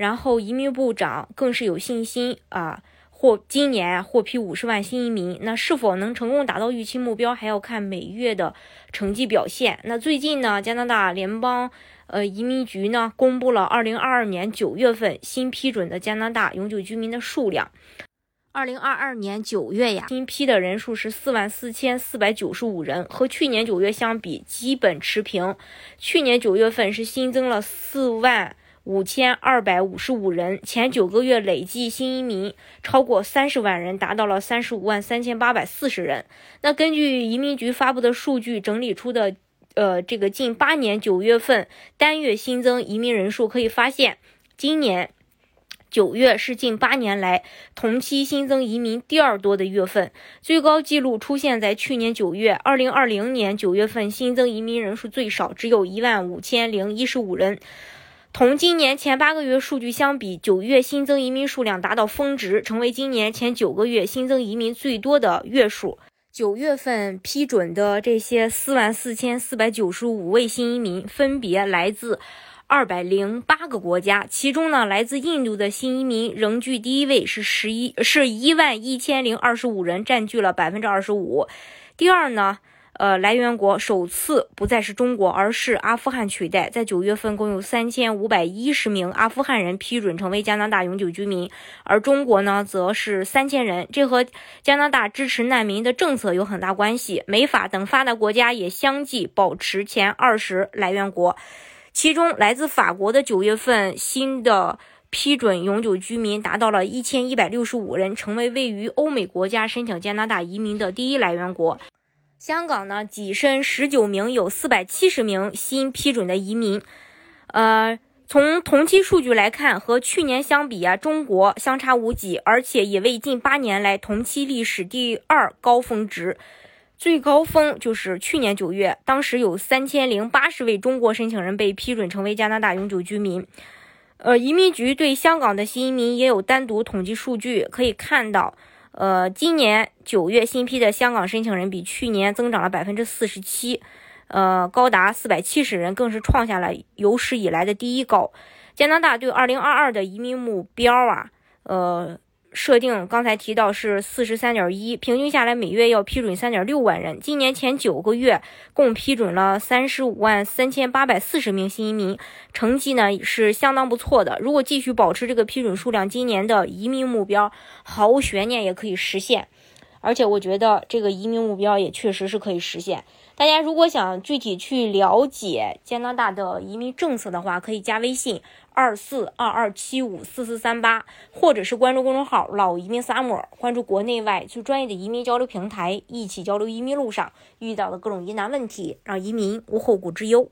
然后，移民部长更是有信心啊，获今年获批五十万新移民。那是否能成功达到预期目标，还要看每月的成绩表现。那最近呢，加拿大联邦呃移民局呢公布了二零二二年九月份新批准的加拿大永久居民的数量。二零二二年九月呀，新批的人数是四万四千四百九十五人，和去年九月相比基本持平。去年九月份是新增了四万。五千二百五十五人，前九个月累计新移民超过三十万人，达到了三十五万三千八百四十人。那根据移民局发布的数据整理出的，呃，这个近八年九月份单月新增移民人数，可以发现，今年九月是近八年来同期新增移民第二多的月份，最高纪录出现在去年九月。二零二零年九月份新增移民人数最少，只有一万五千零一十五人。同今年前八个月数据相比，九月新增移民数量达到峰值，成为今年前九个月新增移民最多的月数。九月份批准的这些四万四千四百九十五位新移民，分别来自二百零八个国家，其中呢，来自印度的新移民仍居第一位，是十一是一万一千零二十五人，占据了百分之二十五。第二呢？呃，来源国首次不再是中国，而是阿富汗取代。在九月份，共有三千五百一十名阿富汗人批准成为加拿大永久居民，而中国呢，则是三千人。这和加拿大支持难民的政策有很大关系。美法等发达国家也相继保持前二十来源国，其中来自法国的九月份新的批准永久居民达到了一千一百六十五人，成为位于欧美国家申请加拿大移民的第一来源国。香港呢，跻身十九名，有四百七十名新批准的移民。呃，从同期数据来看，和去年相比啊，中国相差无几，而且也为近八年来同期历史第二高峰值。最高峰就是去年九月，当时有三千零八十位中国申请人被批准成为加拿大永久居民。呃，移民局对香港的新移民也有单独统计数据，可以看到。呃，今年九月新批的香港申请人比去年增长了百分之四十七，呃，高达四百七十人，更是创下了有史以来的第一高。加拿大对二零二二的移民目标啊，呃。设定刚才提到是四十三点一，平均下来每月要批准三点六万人。今年前九个月共批准了三十五万三千八百四十名新移民，成绩呢是相当不错的。如果继续保持这个批准数量，今年的移民目标毫无悬念也可以实现。而且我觉得这个移民目标也确实是可以实现。大家如果想具体去了解加拿大的移民政策的话，可以加微信二四二二七五四四三八，或者是关注公众号“老移民萨摩”，关注国内外最专业的移民交流平台，一起交流移民路上遇到的各种疑难问题，让移民无后顾之忧。